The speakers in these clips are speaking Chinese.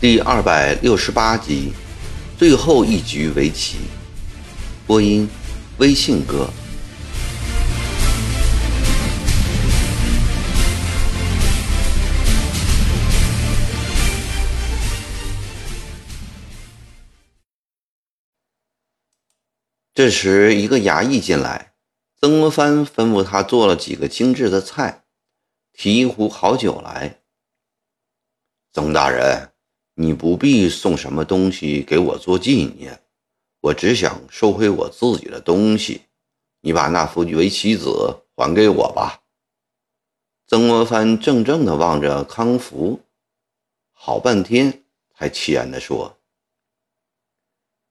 第二百六十八集，最后一局围棋。播音：微信哥。这时，一个衙役进来，曾国藩吩咐他做了几个精致的菜，提一壶好酒来。曾大人。你不必送什么东西给我做纪念，我只想收回我自己的东西。你把那副围棋子还给我吧。曾国藩怔怔地望着康福，好半天才凄然地说：“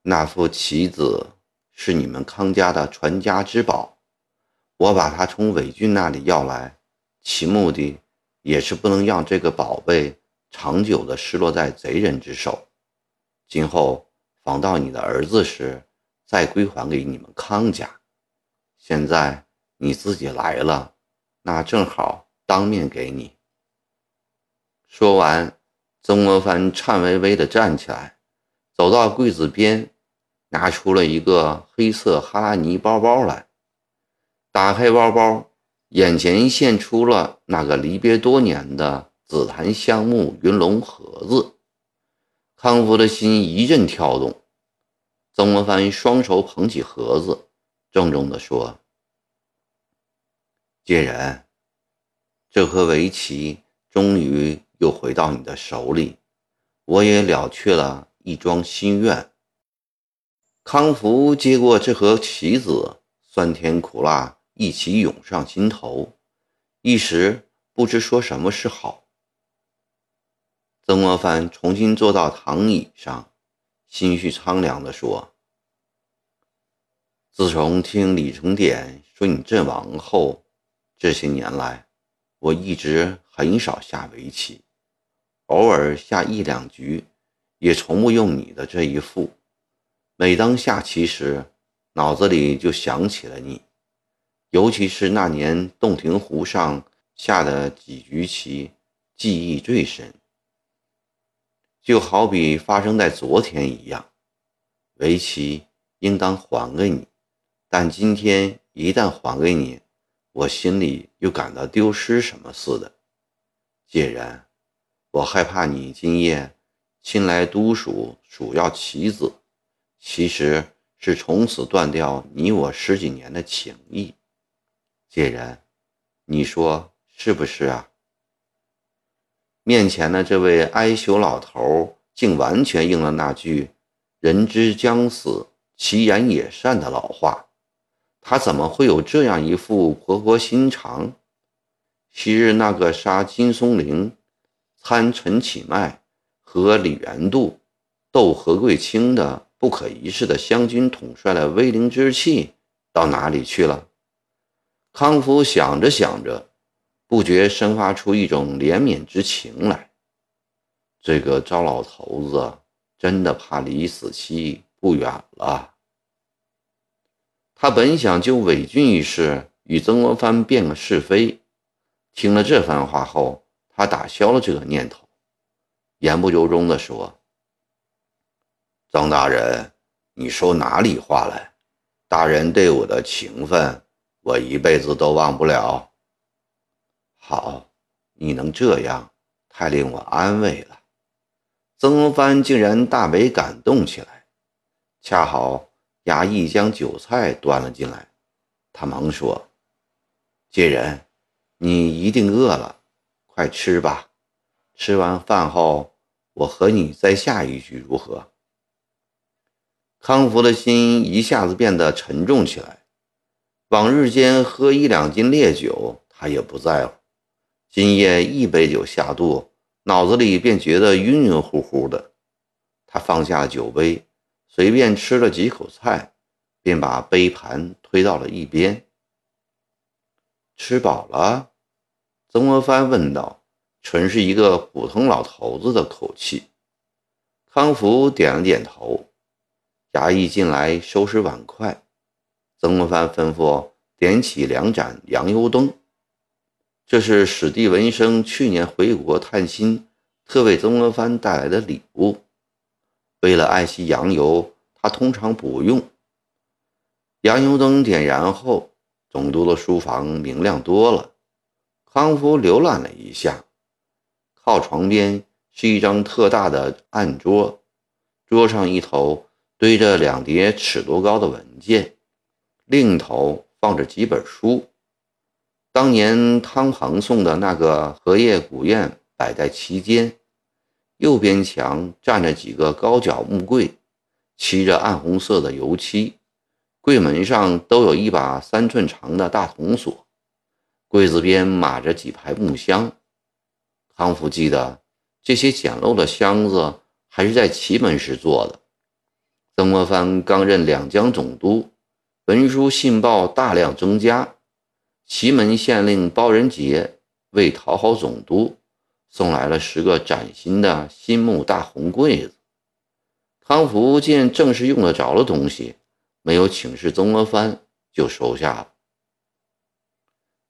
那副棋子是你们康家的传家之宝，我把它从韦俊那里要来，其目的也是不能让这个宝贝。”长久的失落在贼人之手，今后防到你的儿子时，再归还给你们康家。现在你自己来了，那正好当面给你。说完，曾国藩颤巍巍地站起来，走到柜子边，拿出了一个黑色哈拉尼包包来。打开包包，眼前现出了那个离别多年的。紫檀香木云龙盒子，康福的心一阵跳动。曾国藩双手捧起盒子，郑重地说：“介人，这颗围棋终于又回到你的手里，我也了却了一桩心愿。”康福接过这盒棋子，酸甜苦辣一起涌上心头，一时不知说什么是好。曾国藩重新坐到躺椅上，心绪苍凉地说：“自从听李成典说你阵亡后，这些年来，我一直很少下围棋，偶尔下一两局，也从不用你的这一副。每当下棋时，脑子里就想起了你，尤其是那年洞庭湖上下的几局棋，记忆最深。”就好比发生在昨天一样，围棋应当还给你，但今天一旦还给你，我心里又感到丢失什么似的。既然，我害怕你今夜亲来督署主要棋子，其实是从此断掉你我十几年的情谊。介然，你说是不是啊？面前的这位哀求老头，竟完全应了那句“人之将死，其言也善”的老话。他怎么会有这样一副婆婆心肠？昔日那个杀金松龄、参陈启迈和李元度、斗何贵清的不可一世的湘军统帅的威灵之气到哪里去了？康福想着想着。不觉生发出一种怜悯之情来。这个糟老头子真的怕离死期不远了。他本想就伪军一事与曾国藩辩个是非，听了这番话后，他打消了这个念头，言不由衷地说：“曾大人，你说哪里话来？大人对我的情分，我一辈子都忘不了。”好，你能这样，太令我安慰了。曾国藩竟然大为感动起来。恰好衙役将酒菜端了进来，他忙说：“介人，你一定饿了，快吃吧。吃完饭后，我和你再下一局如何？”康福的心一下子变得沉重起来。往日间喝一两斤烈酒，他也不在乎。今夜一杯酒下肚，脑子里便觉得晕晕乎乎的。他放下酒杯，随便吃了几口菜，便把杯盘推到了一边。吃饱了？曾国藩问道，纯是一个普通老头子的口气。康福点了点头。衙役进来收拾碗筷，曾国藩吩咐点起两盏洋油灯，这是史蒂文生去年回国探亲，特为曾国藩带来的礼物。为了爱惜洋油，他通常不用。洋油灯点燃后，总督的书房明亮多了。康福浏览了一下，靠床边是一张特大的案桌，桌上一头堆着两叠尺多高的文件。另一头放着几本书，当年汤鹏送的那个荷叶古砚摆在其间，右边墙站着几个高脚木柜，漆着暗红色的油漆，柜门上都有一把三寸长的大铜锁，柜子边码着几排木箱。康福记得这些简陋的箱子还是在祁门时做的。曾国藩刚任两江总督。文书信报大量增加，祁门县令包仁杰为讨好总督，送来了十个崭新的新木大红柜子。康福见正是用得着的东西，没有请示曾国藩，就收下了。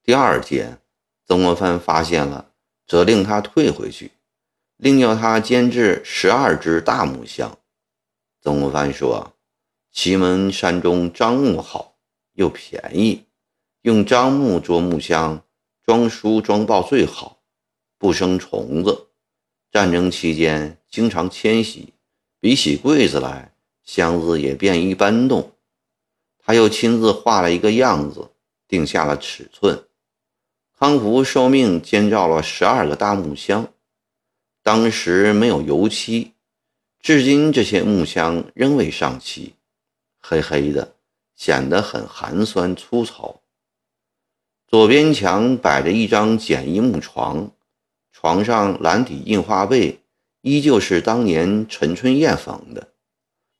第二件，曾国藩发现了，责令他退回去，另要他监制十二只大木箱。曾国藩说。祁门山中樟木好，又便宜，用樟木做木箱，装书装报最好，不生虫子。战争期间经常迁徙，比起柜子来，箱子也便于搬动。他又亲自画了一个样子，定下了尺寸。康福受命监造了十二个大木箱，当时没有油漆，至今这些木箱仍未上漆。黑黑的，显得很寒酸粗糙。左边墙摆着一张简易木床，床上蓝底印花被依旧是当年陈春燕缝的。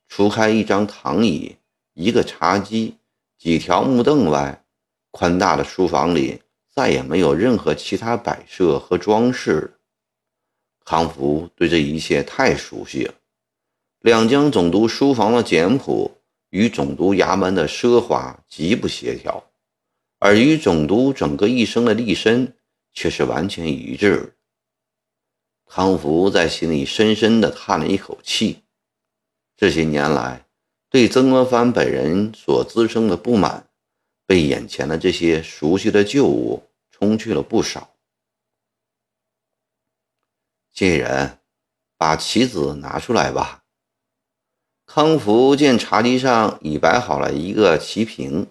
除开一张躺椅、一个茶几、几条木凳外，宽大的书房里再也没有任何其他摆设和装饰了。康福对这一切太熟悉了。两江总督书房的简朴。与总督衙门的奢华极不协调，而与总督整个一生的立身却是完全一致。康福在心里深深地叹了一口气。这些年来，对曾国藩本人所滋生的不满，被眼前的这些熟悉的旧物冲去了不少。贱人，把棋子拿出来吧。康福见茶几上已摆好了一个棋瓶，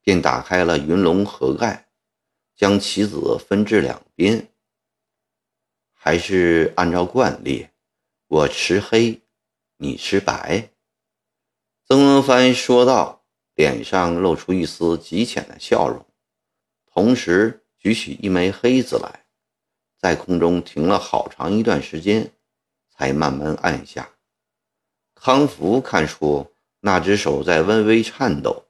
便打开了云龙盒盖，将棋子分至两边。还是按照惯例，我持黑，你持白。曾国藩说道，脸上露出一丝极浅的笑容，同时举起一枚黑子来，在空中停了好长一段时间，才慢慢按下。康福看出那只手在微微颤抖。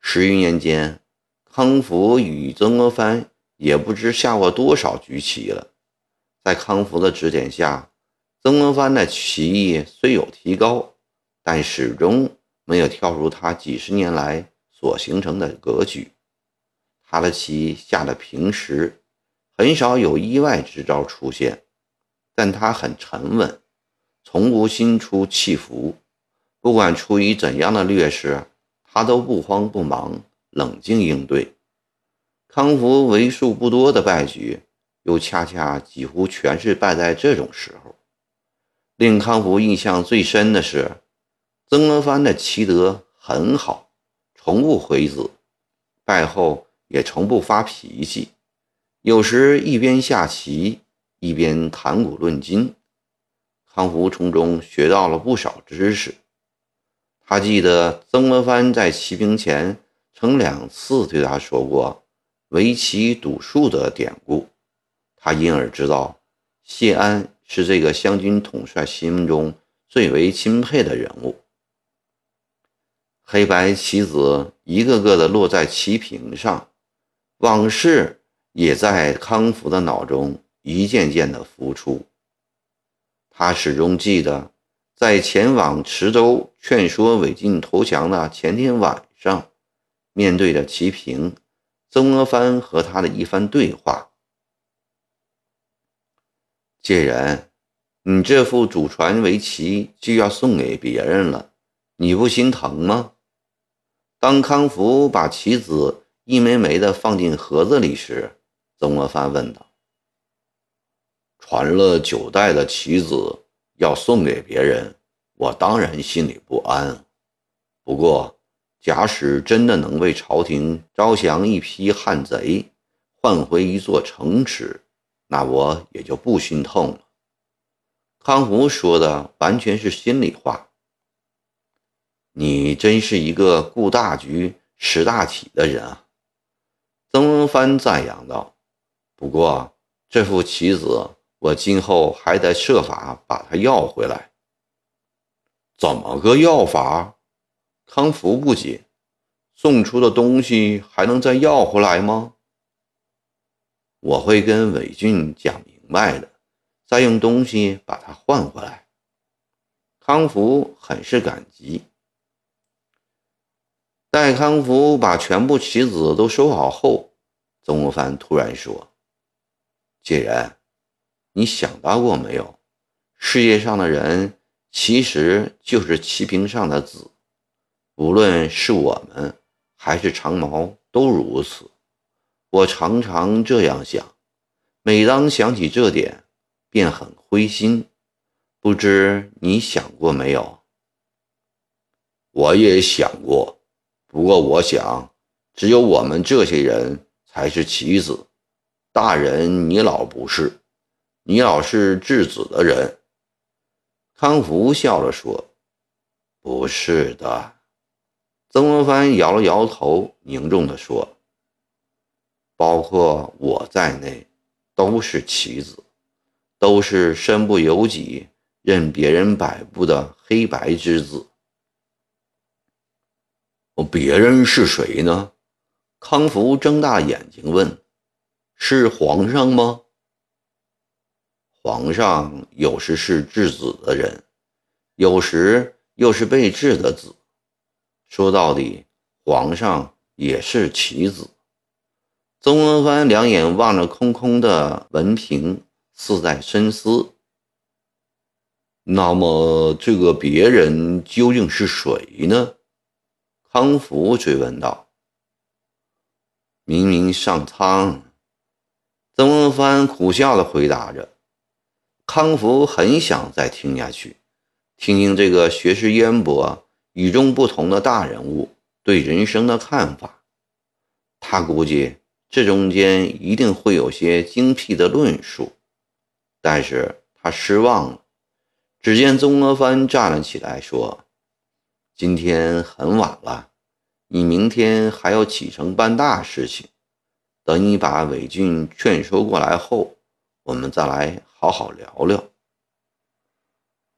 十余年间，康福与曾国藩也不知下过多少局棋了。在康福的指点下，曾国藩的棋艺虽有提高，但始终没有跳出他几十年来所形成的格局。他的棋下的平实，很少有意外之招出现，但他很沉稳。从无心出气浮，不管出于怎样的劣势，他都不慌不忙，冷静应对。康福为数不多的败局，又恰恰几乎全是败在这种时候。令康福印象最深的是，曾国藩的棋德很好，从不回子，败后也从不发脾气，有时一边下棋，一边谈古论今。康福从中学到了不少知识。他记得曾国藩在骑兵前曾两次对他说过“围棋赌术”的典故，他因而知道谢安是这个湘军统帅心目中最为钦佩的人物。黑白棋子一个个的落在棋屏上，往事也在康福的脑中一件件的浮出。他始终记得，在前往池州劝说韦晋投降的前天晚上，面对着齐平，曾国藩和他的一番对话。介人，你这副祖传围棋就要送给别人了，你不心疼吗？当康福把棋子一枚枚的放进盒子里时，曾国藩问道：“传了九代的棋子要送给别人，我当然心里不安。不过，假使真的能为朝廷招降一批汉贼，换回一座城池，那我也就不心痛了。”康福说的完全是心里话。你真是一个顾大局、识大体的人啊！曾国藩赞扬道。不过，这副棋子我今后还得设法把它要回来。怎么个要法？康福不解。送出的东西还能再要回来吗？我会跟韦俊讲明白的，再用东西把它换回来。康福很是感激。待康福把全部棋子都收好后，曾国藩突然说。既然，你想到过没有？世界上的人其实就是棋屏上的子，无论是我们还是长毛都如此。我常常这样想，每当想起这点，便很灰心。不知你想过没有？我也想过，不过我想，只有我们这些人才是棋子。大人，你老不是，你老是质子的人。康福笑着说：“不是的。”曾国藩摇了摇头，凝重地说：“包括我在内，都是棋子，都是身不由己、任别人摆布的黑白之子。”别人是谁呢？康福睁大眼睛问。是皇上吗？皇上有时是质子的人，有时又是被质的子。说到底，皇上也是棋子。曾国藩两眼望着空空的文凭，似在深思。那么，这个别人究竟是谁呢？康福追问道。明明上苍。曾国藩苦笑地回答着，康福很想再听下去，听听这个学识渊博、与众不同的大人物对人生的看法。他估计这中间一定会有些精辟的论述，但是他失望了。只见曾国藩站了起来，说：“今天很晚了，你明天还要启程办大事情。”等你把韦俊劝说过来后，我们再来好好聊聊。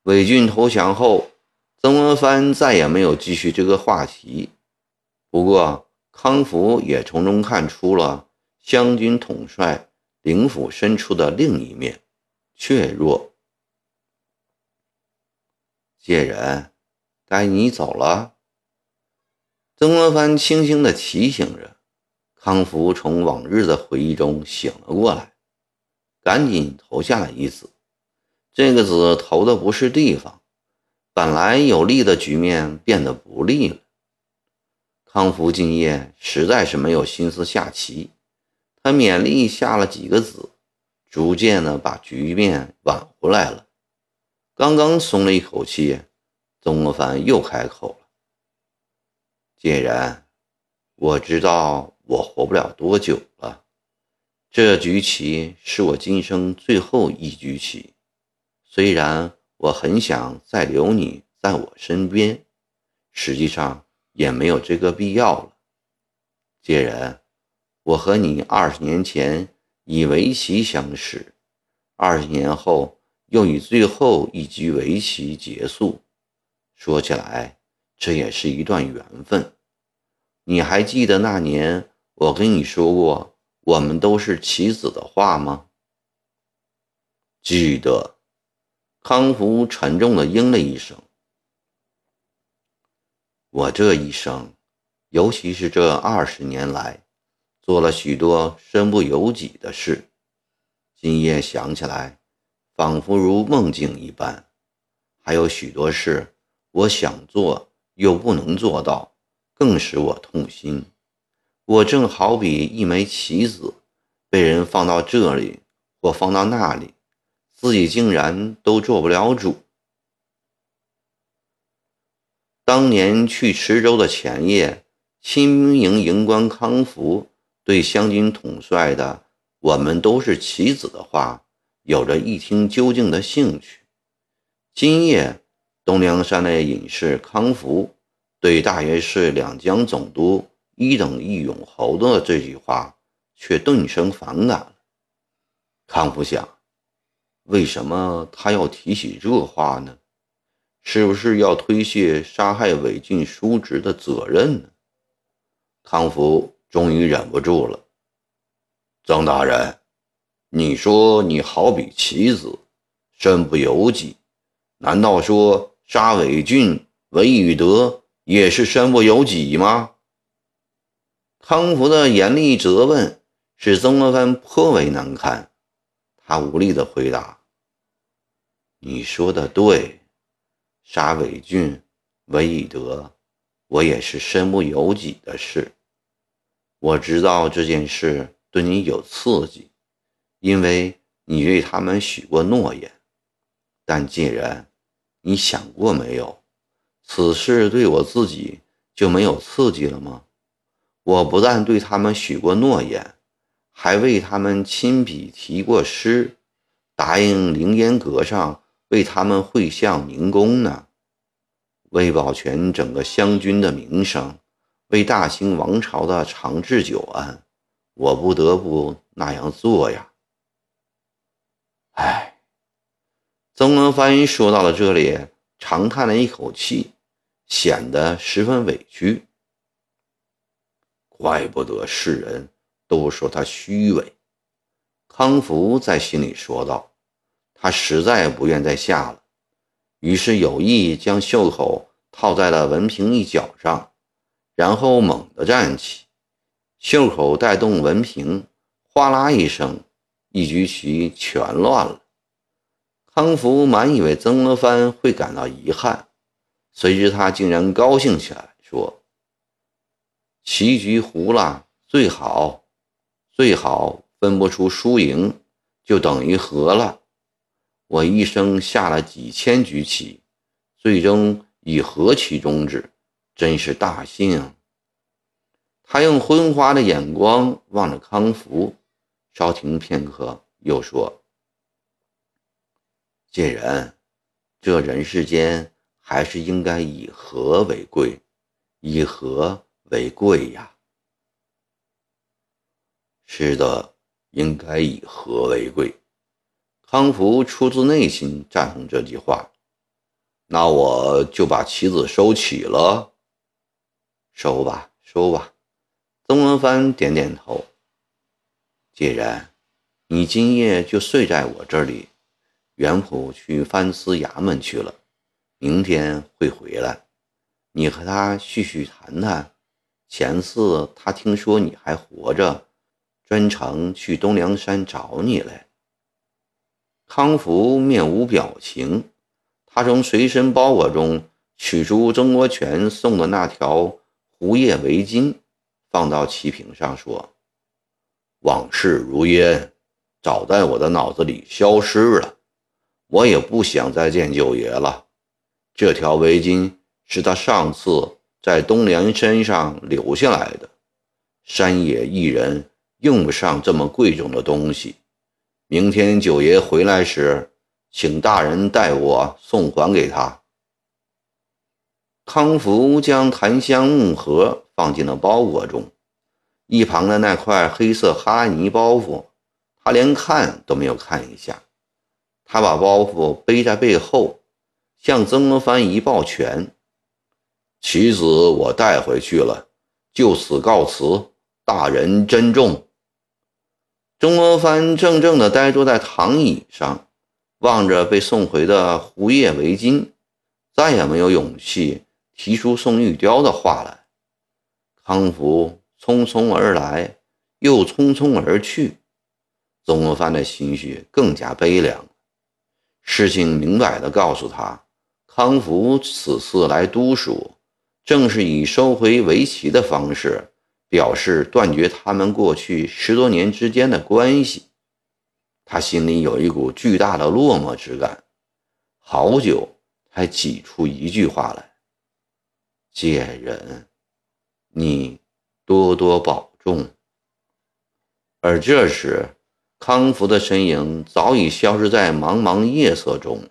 韦俊投降后，曾国藩再也没有继续这个话题。不过，康福也从中看出了湘军统帅灵府深处的另一面——怯弱。介人，该你走了。曾国藩轻轻地提醒着。康福从往日的回忆中醒了过来，赶紧投下了一子。这个子投的不是地方，本来有利的局面变得不利了。康福今夜实在是没有心思下棋，他勉力下了几个子，逐渐的把局面挽回来了。刚刚松了一口气，曾国藩又开口了：“既然，我知道。”我活不了多久了，这局棋是我今生最后一局棋。虽然我很想再留你在我身边，实际上也没有这个必要了。介人，我和你二十年前以围棋相识，二十年后又以最后一局围棋结束。说起来，这也是一段缘分。你还记得那年？我跟你说过，我们都是棋子的话吗？记得。康福沉重的应了一声。我这一生，尤其是这二十年来，做了许多身不由己的事。今夜想起来，仿佛如梦境一般。还有许多事，我想做又不能做到，更使我痛心。我正好比一枚棋子，被人放到这里或放到那里，自己竟然都做不了主。当年去池州的前夜，亲营营官康福对湘军统帅的“我们都是棋子”的话，有着一听究竟的兴趣。今夜，东梁山的隐士康福对大约是两江总督一等一勇侯的这句话，却顿生反感了。康福想，为什么他要提起这话呢？是不是要推卸杀害韦俊叔侄的责任呢？康福终于忍不住了。曾大人，你说你好比棋子，身不由己，难道说杀韦俊、韦宇德也是身不由己吗？康福的严厉责问使曾国藩颇为难堪，他无力地回答：“你说的对。”杀韦俊、韦以德，我也是身不由己的事。我知道这件事对你有刺激，因为你对他们许过诺言。但既然，你想过没有，此事对我自己就没有刺激了吗？我不但对他们许过诺言，还为他们亲笔题过诗，答应凌烟阁上。为他们会向明功呢，为保全整个湘军的名声，为大清王朝的长治久安，我不得不那样做呀。唉，曾国藩说到了这里，长叹了一口气，显得十分委屈。怪不得世人都说他虚伪。康福在心里说道。他实在不愿再下了，于是有意将袖口套在了文凭一角上，然后猛地站起，袖口带动文凭，哗啦一声，一局棋全乱了。康福满以为曾国藩会感到遗憾，谁知他竟然高兴起来，说：“棋局糊了，最好，最好分不出输赢，就等于和了。”我一生下了几千局棋，最终以和棋终止，真是大幸啊！他用昏花的眼光望着康福，稍停片刻，又说：“贱人，这人世间还是应该以和为贵，以和为贵呀。”是的，应该以和为贵。康福出自内心赞同这句话，那我就把棋子收起了。收吧，收吧。曾国藩点点头。既然你今夜就睡在我这里，袁普去藩司衙门去了，明天会回来。你和他叙叙谈谈。前次他听说你还活着，专程去东梁山找你来。康福面无表情，他从随身包裹中取出曾国荃送的那条狐叶围巾，放到棋屏上，说：“往事如烟，早在我的脑子里消失了。我也不想再见九爷了。这条围巾是他上次在东梁山上留下来的。山野一人用不上这么贵重的东西。”明天九爷回来时，请大人代我送还给他。康福将檀香木盒放进了包裹中，一旁的那块黑色哈尼包袱，他连看都没有看一下。他把包袱背在背后，向曾国藩一抱拳：“棋子我带回去了，就此告辞，大人珍重。”曾国藩怔怔地呆坐在躺椅上，望着被送回的胡叶围巾，再也没有勇气提出送玉雕的话来。康福匆匆而来，又匆匆而去。曾国藩的心绪更加悲凉。事情明白地告诉他，康福此次来都署，正是以收回围棋的方式，表示断绝他们过去十多年之间的关系。他心里有一股巨大的落寞之感，好久才挤出一句话来：“贱人，你多多保重。”而这时。康福的身影早已消失在茫茫夜色中。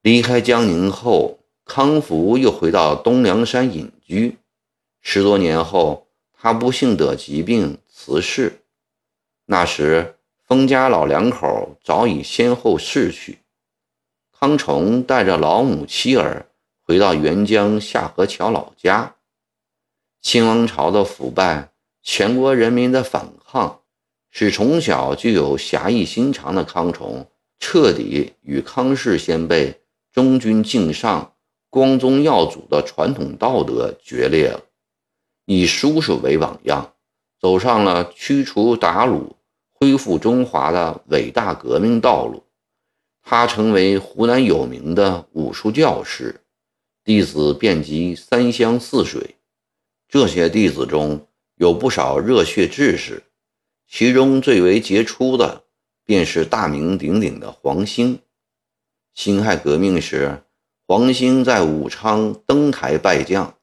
离开江宁后，康福又回到东梁山隐居。十多年后，他不幸得疾病辞世。那时，封家老两口早已先后逝去。康崇带着老母妻儿回到沅江下河桥老家。清王朝的腐败。全国人民的反抗，使从小就有侠义心肠的康崇彻底与康氏先辈忠君敬上、光宗耀祖的传统道德决裂了，以叔叔为榜样，走上了驱除鞑虏、恢复中华的伟大革命道路。他成为湖南有名的武术教师，弟子遍及三湘四水。这些弟子中，有不少热血志士，其中最为杰出的便是大名鼎鼎的黄兴。辛亥革命时，黄兴在武昌登台拜将，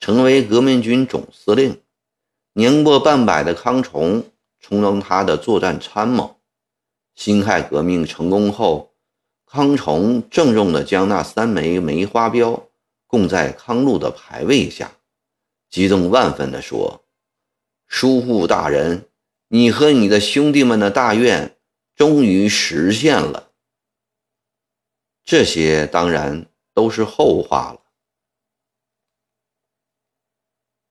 成为革命军总司令。年过半百的康崇充当他的作战参谋。辛亥革命成功后，康崇郑重地将那三枚梅花标供在康禄的牌位下，激动万分地说。叔父大人，你和你的兄弟们的大愿终于实现了。这些当然都是后话了。